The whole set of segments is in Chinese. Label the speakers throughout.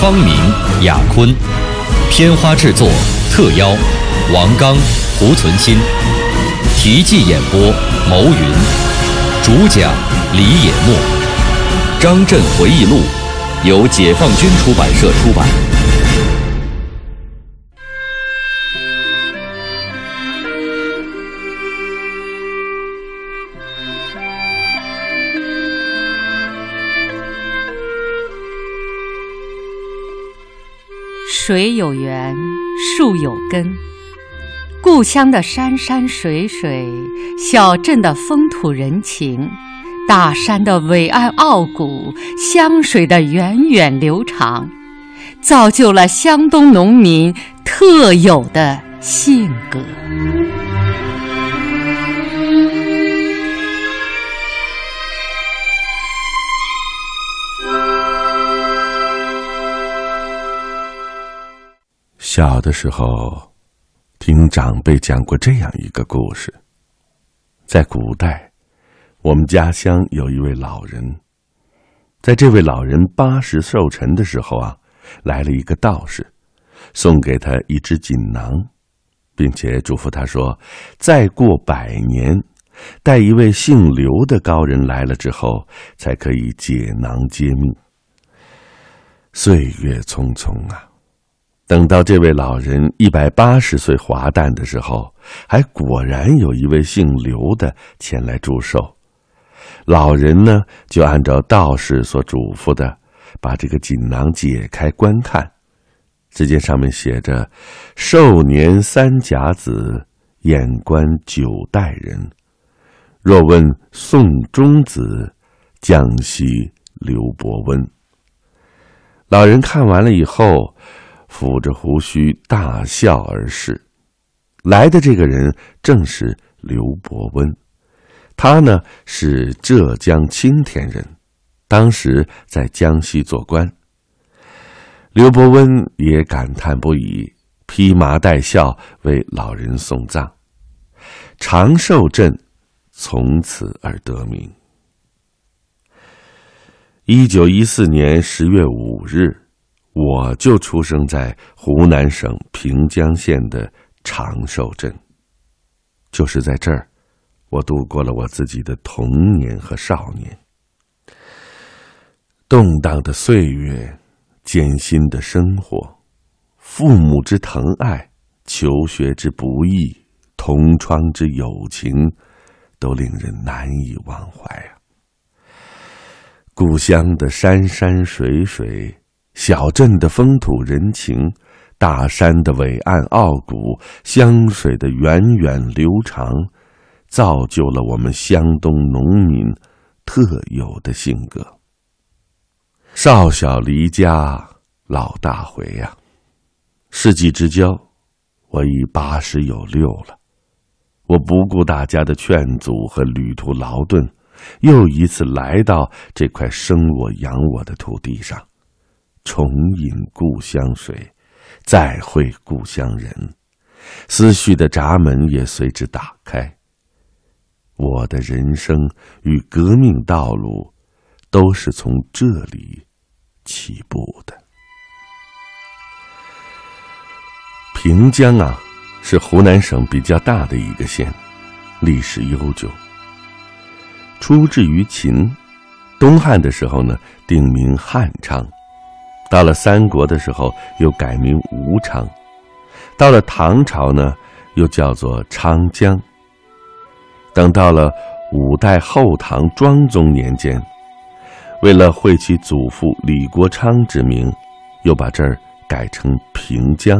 Speaker 1: 方明、雅坤，片花制作特邀王刚、胡存新，题记演播牟云，主讲李野墨，《张震回忆录》由解放军出版社出版。
Speaker 2: 水有源，树有根。故乡的山山水水，小镇的风土人情，大山的伟岸傲骨，湘水的源远流长，造就了湘东农民特有的性格。
Speaker 3: 小的时候，听长辈讲过这样一个故事。在古代，我们家乡有一位老人，在这位老人八十寿辰的时候啊，来了一个道士，送给他一只锦囊，并且嘱咐他说：“再过百年，待一位姓刘的高人来了之后，才可以解囊揭秘。”岁月匆匆啊。等到这位老人一百八十岁华诞的时候，还果然有一位姓刘的前来祝寿。老人呢，就按照道士所嘱咐的，把这个锦囊解开观看。只见上面写着：“寿年三甲子，眼观九代人。若问宋中子，江西刘伯温。”老人看完了以后。抚着胡须，大笑而逝。来的这个人正是刘伯温，他呢是浙江青田人，当时在江西做官。刘伯温也感叹不已，披麻戴孝为老人送葬。长寿镇从此而得名。一九一四年十月五日。我就出生在湖南省平江县的长寿镇。就是在这儿，我度过了我自己的童年和少年。动荡的岁月，艰辛的生活，父母之疼爱，求学之不易，同窗之友情，都令人难以忘怀啊！故乡的山山水水。小镇的风土人情，大山的伟岸傲骨，湘水的源远流长，造就了我们湘东农民特有的性格。少小离家老大回呀，世纪之交，我已八十有六了。我不顾大家的劝阻和旅途劳顿，又一次来到这块生我养我的土地上。重饮故乡水，再会故乡人，思绪的闸门也随之打开。我的人生与革命道路，都是从这里起步的。平江啊，是湖南省比较大的一个县，历史悠久。出至于秦，东汉的时候呢，定名汉昌。到了三国的时候，又改名吴昌；到了唐朝呢，又叫做昌江。等到了五代后唐庄宗年间，为了讳其祖父李国昌之名，又把这儿改成平江，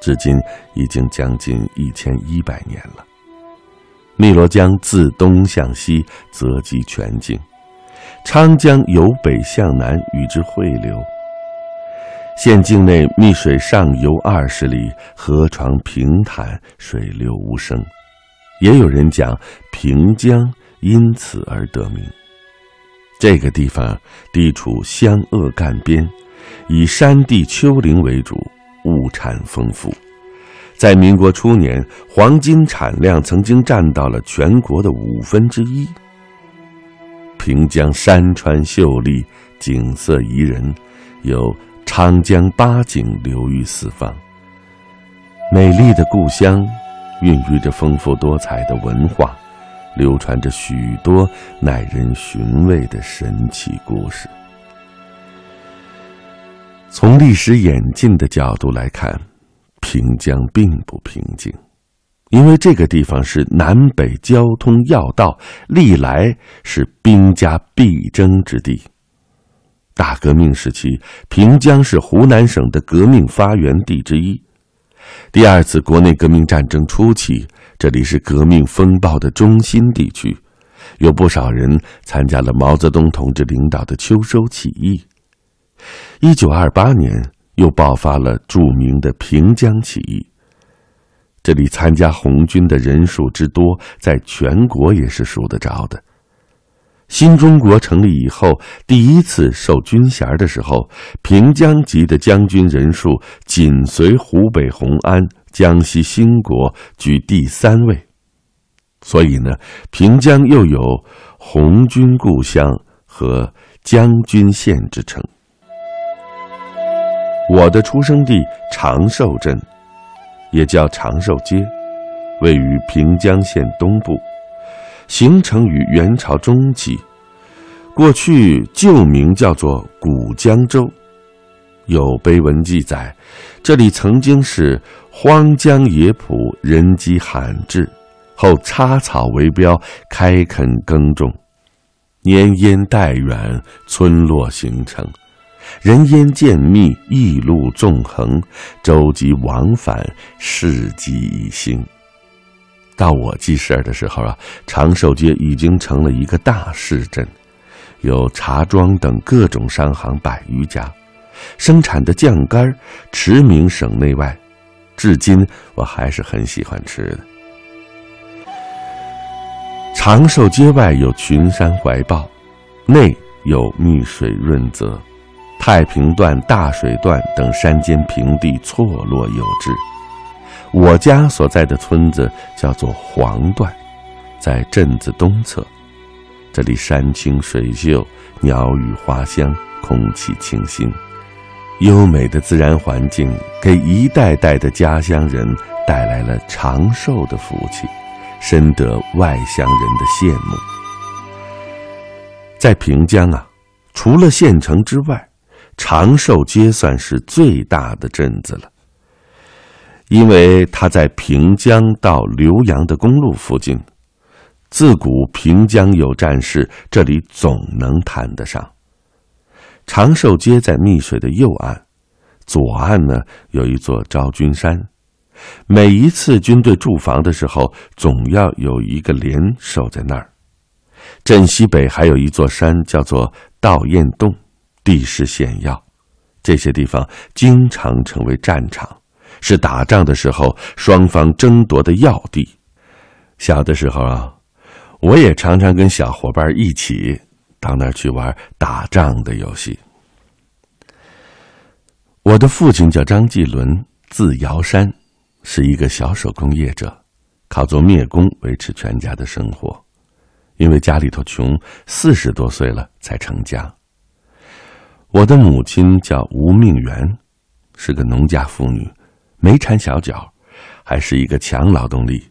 Speaker 3: 至今已经将近一千一百年了。汨罗江自东向西泽及全境，昌江由北向南与之汇流。县境内密水上游二十里，河床平坦，水流无声。也有人讲平江因此而得名。这个地方地处湘鄂赣边，以山地丘陵为主，物产丰富。在民国初年，黄金产量曾经占到了全国的五分之一。平江山川秀丽，景色宜人，有“长江八景”流于四方。美丽的故乡，孕育着丰富多彩的文化，流传着许多耐人寻味的神奇故事。从历史演进的角度来看。平江并不平静，因为这个地方是南北交通要道，历来是兵家必争之地。大革命时期，平江是湖南省的革命发源地之一。第二次国内革命战争初期，这里是革命风暴的中心地区，有不少人参加了毛泽东同志领导的秋收起义。一九二八年。又爆发了著名的平江起义。这里参加红军的人数之多，在全国也是数得着的。新中国成立以后，第一次授军衔的时候，平江籍的将军人数紧随湖北红安、江西兴国居第三位。所以呢，平江又有“红军故乡”和“将军县”之称。我的出生地长寿镇，也叫长寿街，位于平江县东部，形成于元朝中期，过去旧名叫做古江州。有碑文记载，这里曾经是荒江野浦，人迹罕至，后插草为标，开垦耕种，年烟代远，村落形成。人烟渐密，驿路纵横，舟楫往返，市集已兴。到我记事儿的时候啊，长寿街已经成了一个大市镇，有茶庄等各种商行百余家，生产的酱干驰名省内外，至今我还是很喜欢吃的。长寿街外有群山怀抱，内有密水润泽。太平段、大水段等山间平地错落有致。我家所在的村子叫做黄段，在镇子东侧。这里山清水秀，鸟语花香，空气清新，优美的自然环境给一代代的家乡人带来了长寿的福气，深得外乡人的羡慕。在平江啊，除了县城之外，长寿街算是最大的镇子了，因为它在平江到浏阳的公路附近。自古平江有战事，这里总能谈得上。长寿街在密水的右岸，左岸呢有一座昭君山。每一次军队驻防的时候，总要有一个连守在那儿。镇西北还有一座山，叫做道堰洞。地势险要，这些地方经常成为战场，是打仗的时候双方争夺的要地。小的时候啊，我也常常跟小伙伴一起到那儿去玩打仗的游戏。我的父亲叫张继伦，字尧山，是一个小手工业者，靠做篾工维持全家的生活。因为家里头穷，四十多岁了才成家。我的母亲叫吴命元，是个农家妇女，没缠小脚，还是一个强劳动力，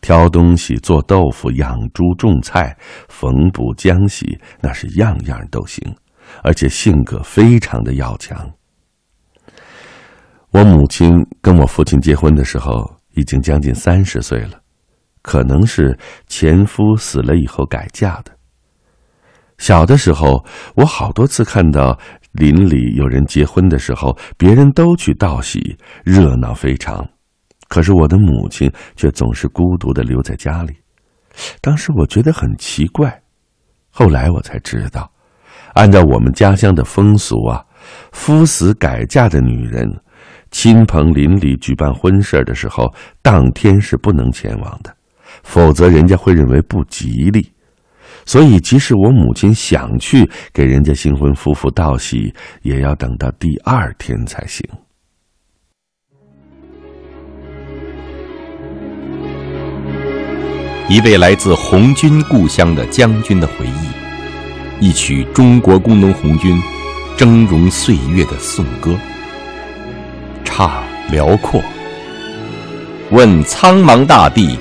Speaker 3: 挑东西、做豆腐、养猪、种菜、缝补、浆洗，那是样样都行，而且性格非常的要强。我母亲跟我父亲结婚的时候已经将近三十岁了，可能是前夫死了以后改嫁的。小的时候，我好多次看到。邻里有人结婚的时候，别人都去道喜，热闹非常。可是我的母亲却总是孤独的留在家里。当时我觉得很奇怪，后来我才知道，按照我们家乡的风俗啊，夫死改嫁的女人，亲朋邻里举办婚事的时候，当天是不能前往的，否则人家会认为不吉利。所以，即使我母亲想去给人家新婚夫妇道喜，也要等到第二天才行。
Speaker 1: 一位来自红军故乡的将军的回忆，一曲中国工农红军峥嵘岁月的颂歌，唱辽阔。问苍茫大地，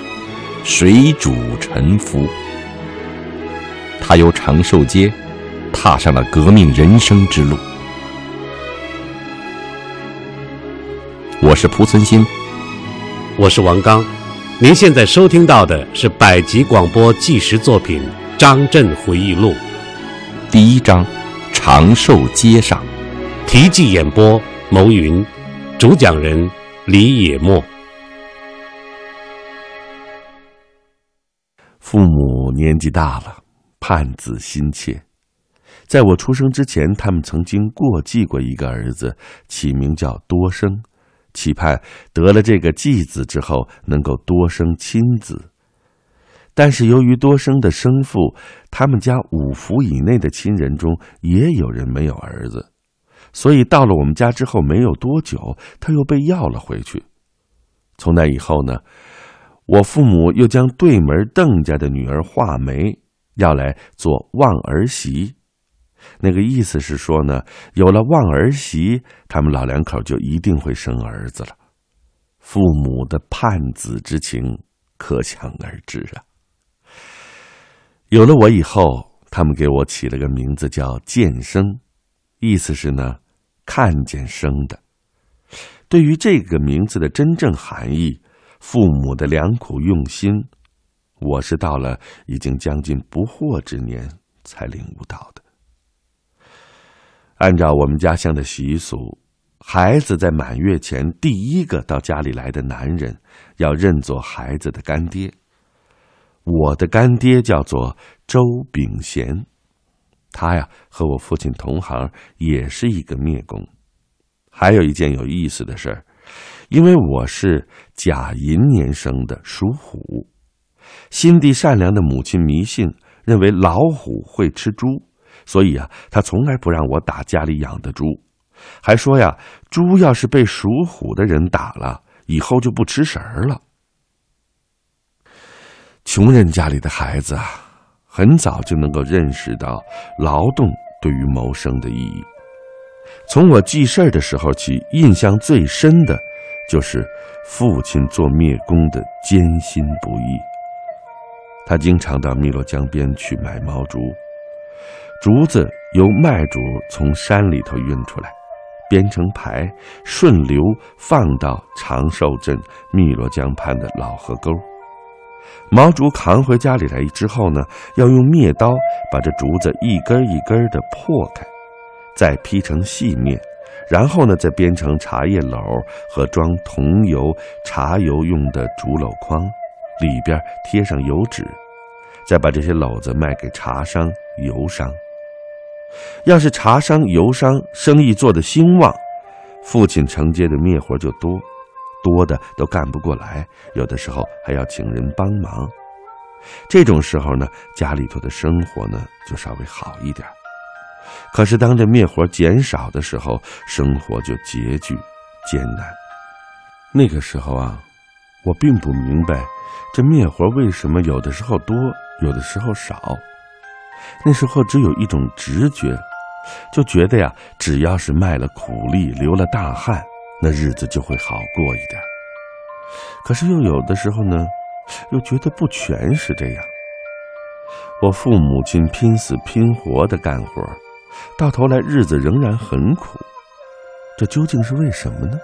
Speaker 1: 谁主沉浮？他由长寿街踏上了革命人生之路。我是蒲存昕，
Speaker 4: 我是王刚。您现在收听到的是百集广播纪实作品《张震回忆录》
Speaker 1: 第一章《长寿街上》，
Speaker 4: 题记演播牟云，主讲人李野墨。
Speaker 3: 父母年纪大了，盼子心切。在我出生之前，他们曾经过继过一个儿子，起名叫多生。期盼得了这个继子之后，能够多生亲子。但是由于多生的生父，他们家五福以内的亲人中也有人没有儿子，所以到了我们家之后没有多久，他又被要了回去。从那以后呢，我父母又将对门邓家的女儿画眉要来做望儿媳。那个意思是说呢，有了望儿媳，他们老两口就一定会生儿子了。父母的盼子之情可想而知啊。有了我以后，他们给我起了个名字叫“见生”，意思是呢，看见生的。对于这个名字的真正含义，父母的良苦用心，我是到了已经将近不惑之年才领悟到的。按照我们家乡的习俗，孩子在满月前第一个到家里来的男人，要认作孩子的干爹。我的干爹叫做周炳贤，他呀和我父亲同行，也是一个灭工。还有一件有意思的事儿，因为我是甲寅年生的，属虎，心地善良的母亲迷信，认为老虎会吃猪。所以啊，他从来不让我打家里养的猪，还说呀，猪要是被属虎的人打了，以后就不吃食儿了。穷人家里的孩子啊，很早就能够认识到劳动对于谋生的意义。从我记事儿的时候起，印象最深的，就是父亲做灭工的艰辛不易。他经常到汨罗江边去买毛竹。竹子由卖主从山里头运出来，编成排，顺流放到长寿镇汨罗江畔的老河沟。毛竹扛回家里来之后呢，要用篾刀把这竹子一根一根的破开，再劈成细篾，然后呢再编成茶叶篓和装桐油、茶油用的竹篓筐，里边贴上油纸，再把这些篓子卖给茶商、油商。要是茶商、油商生意做得兴旺，父亲承接的灭活就多，多的都干不过来，有的时候还要请人帮忙。这种时候呢，家里头的生活呢就稍微好一点。可是当这灭活减少的时候，生活就拮据、艰难。那个时候啊，我并不明白，这灭活为什么有的时候多，有的时候少。那时候只有一种直觉，就觉得呀，只要是卖了苦力、流了大汗，那日子就会好过一点。可是又有的时候呢，又觉得不全是这样。我父母亲拼死拼活的干活，到头来日子仍然很苦，这究竟是为什么呢？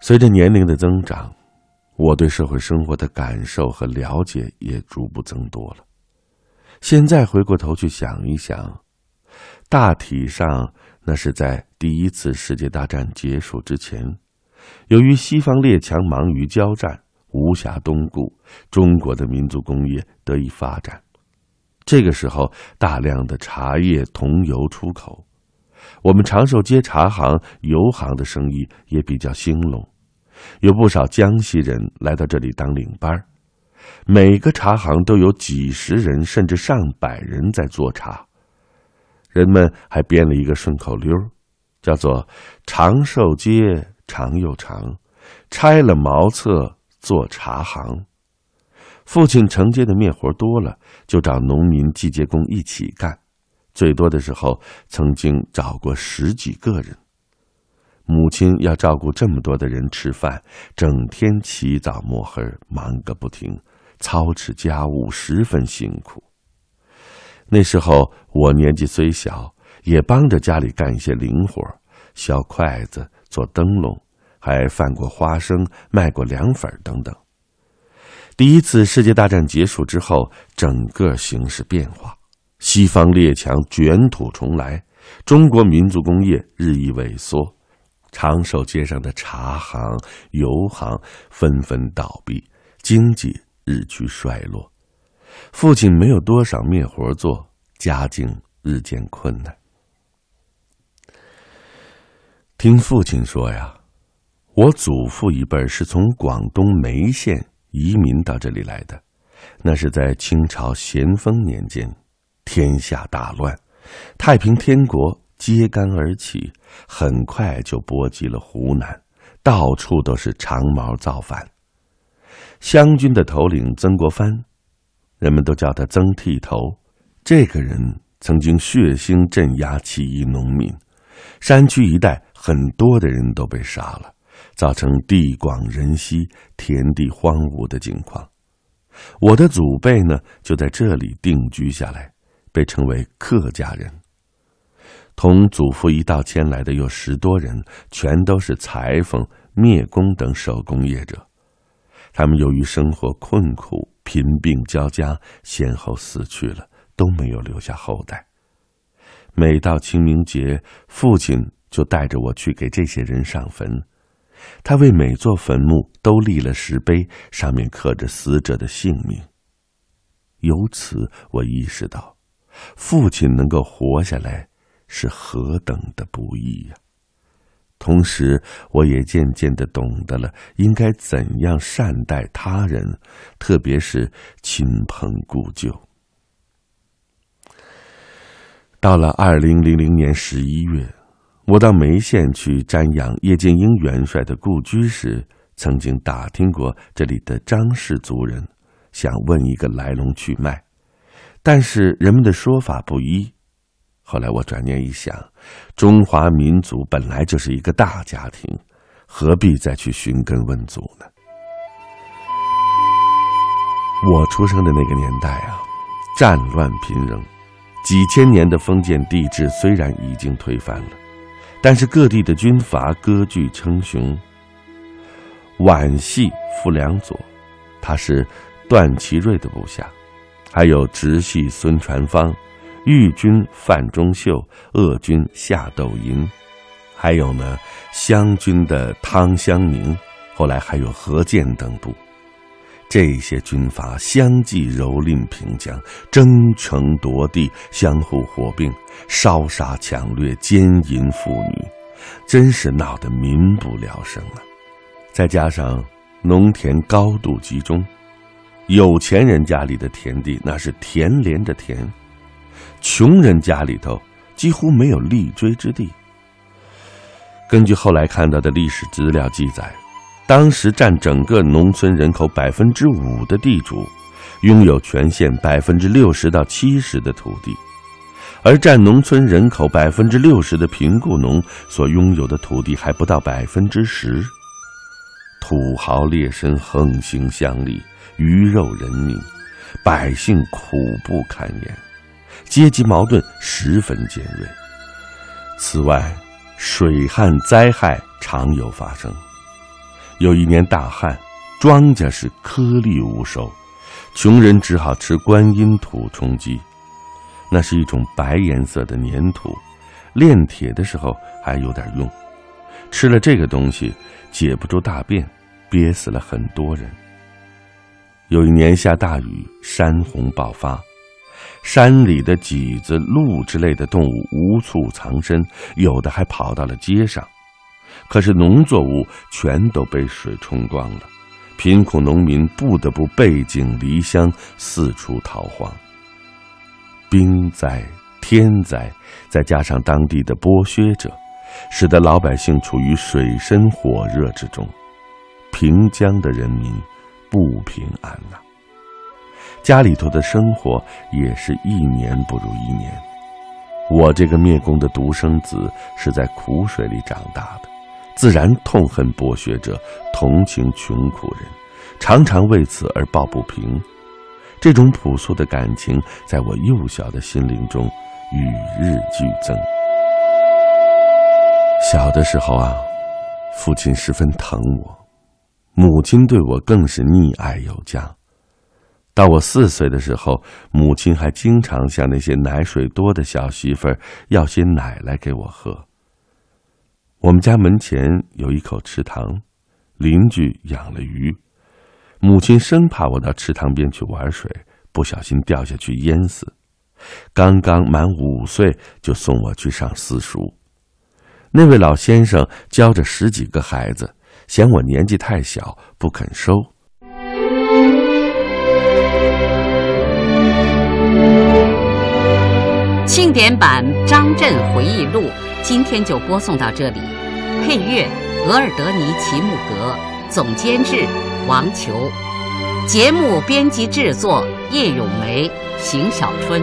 Speaker 3: 随着年龄的增长，我对社会生活的感受和了解也逐步增多了。现在回过头去想一想，大体上，那是在第一次世界大战结束之前。由于西方列强忙于交战，无暇东顾，中国的民族工业得以发展。这个时候，大量的茶叶、桐油出口，我们长寿街茶行、油行的生意也比较兴隆，有不少江西人来到这里当领班每个茶行都有几十人甚至上百人在做茶。人们还编了一个顺口溜，叫做“长寿街长又长，拆了茅厕做茶行”。父亲承接的面活多了，就找农民、季节工一起干。最多的时候，曾经找过十几个人。母亲要照顾这么多的人吃饭，整天起早摸黑，忙个不停，操持家务十分辛苦。那时候我年纪虽小，也帮着家里干一些零活，削筷子、做灯笼，还贩过花生、卖过凉粉等等。第一次世界大战结束之后，整个形势变化，西方列强卷土重来，中国民族工业日益萎缩，长寿街上的茶行、油行纷纷倒闭，经济日趋衰落。父亲没有多少面活做，家境日渐困难。听父亲说呀，我祖父一辈是从广东梅县移民到这里来的，那是在清朝咸丰年间，天下大乱，太平天国揭竿而起，很快就波及了湖南，到处都是长毛造反。湘军的头领曾国藩。人们都叫他曾剃头。这个人曾经血腥镇压起义农民，山区一带很多的人都被杀了，造成地广人稀、田地荒芜的境况。我的祖辈呢，就在这里定居下来，被称为客家人。同祖父一道迁来的有十多人，全都是裁缝、篾工等手工业者。他们由于生活困苦。贫病交加，先后死去了，都没有留下后代。每到清明节，父亲就带着我去给这些人上坟。他为每座坟墓都立了石碑，上面刻着死者的姓名。由此，我意识到，父亲能够活下来，是何等的不易呀！同时，我也渐渐的懂得了应该怎样善待他人，特别是亲朋故旧。到了二零零零年十一月，我到梅县去瞻仰叶剑英元帅的故居时，曾经打听过这里的张氏族人，想问一个来龙去脉，但是人们的说法不一。后来我转念一想，中华民族本来就是一个大家庭，何必再去寻根问祖呢？我出生的那个年代啊，战乱频仍，几千年的封建帝制虽然已经推翻了，但是各地的军阀割据称雄。皖系傅良佐，他是段祺瑞的部下，还有直系孙传芳。豫军范仲秀、鄂军夏斗寅，还有呢湘军的汤湘宁，后来还有何健等部，这些军阀相继蹂躏平江，争城夺地，相互火并，烧杀抢掠，奸淫妇女，真是闹得民不聊生啊！再加上农田高度集中，有钱人家里的田地那是田连着田。穷人家里头几乎没有立锥之地。根据后来看到的历史资料记载，当时占整个农村人口百分之五的地主，拥有全县百分之六十到七十的土地，而占农村人口百分之六十的贫雇农所拥有的土地还不到百分之十。土豪劣绅横行乡里，鱼肉人民，百姓苦不堪言。阶级矛盾十分尖锐。此外，水旱灾害常有发生。有一年大旱，庄稼是颗粒无收，穷人只好吃观音土充饥。那是一种白颜色的粘土，炼铁的时候还有点用。吃了这个东西，解不住大便，憋死了很多人。有一年下大雨，山洪爆发，山里的麂子、鹿之类的动物无处藏身，有的还跑到了街上。可是农作物全都被水冲光了，贫苦农民不得不背井离乡，四处逃荒。兵灾、天灾，再加上当地的剥削者，使得老百姓处于水深火热之中，平江的人民不平安呐。家里头的生活也是一年不如一年。我这个灭工的独生子是在苦水里长大的。自然痛恨剥削者，同情穷苦人，常常为此而抱不平。这种朴素的感情，在我幼小的心灵中与日俱增。小的时候啊，父亲十分疼我，母亲对我更是溺爱有加。到我四岁的时候，母亲还经常向那些奶水多的小媳妇儿要些奶来给我喝。我们家门前有一口池塘，邻居养了鱼，母亲生怕我到池塘边去玩水，不小心掉下去淹死。刚刚满五岁就送我去上私塾，那位老先生教着十几个孩子，嫌我年纪太小不肯收。
Speaker 2: 庆典版张震回忆录。今天就播送到这里，配乐额尔德尼齐木格，总监制王球，节目编辑制作叶咏梅、邢小春。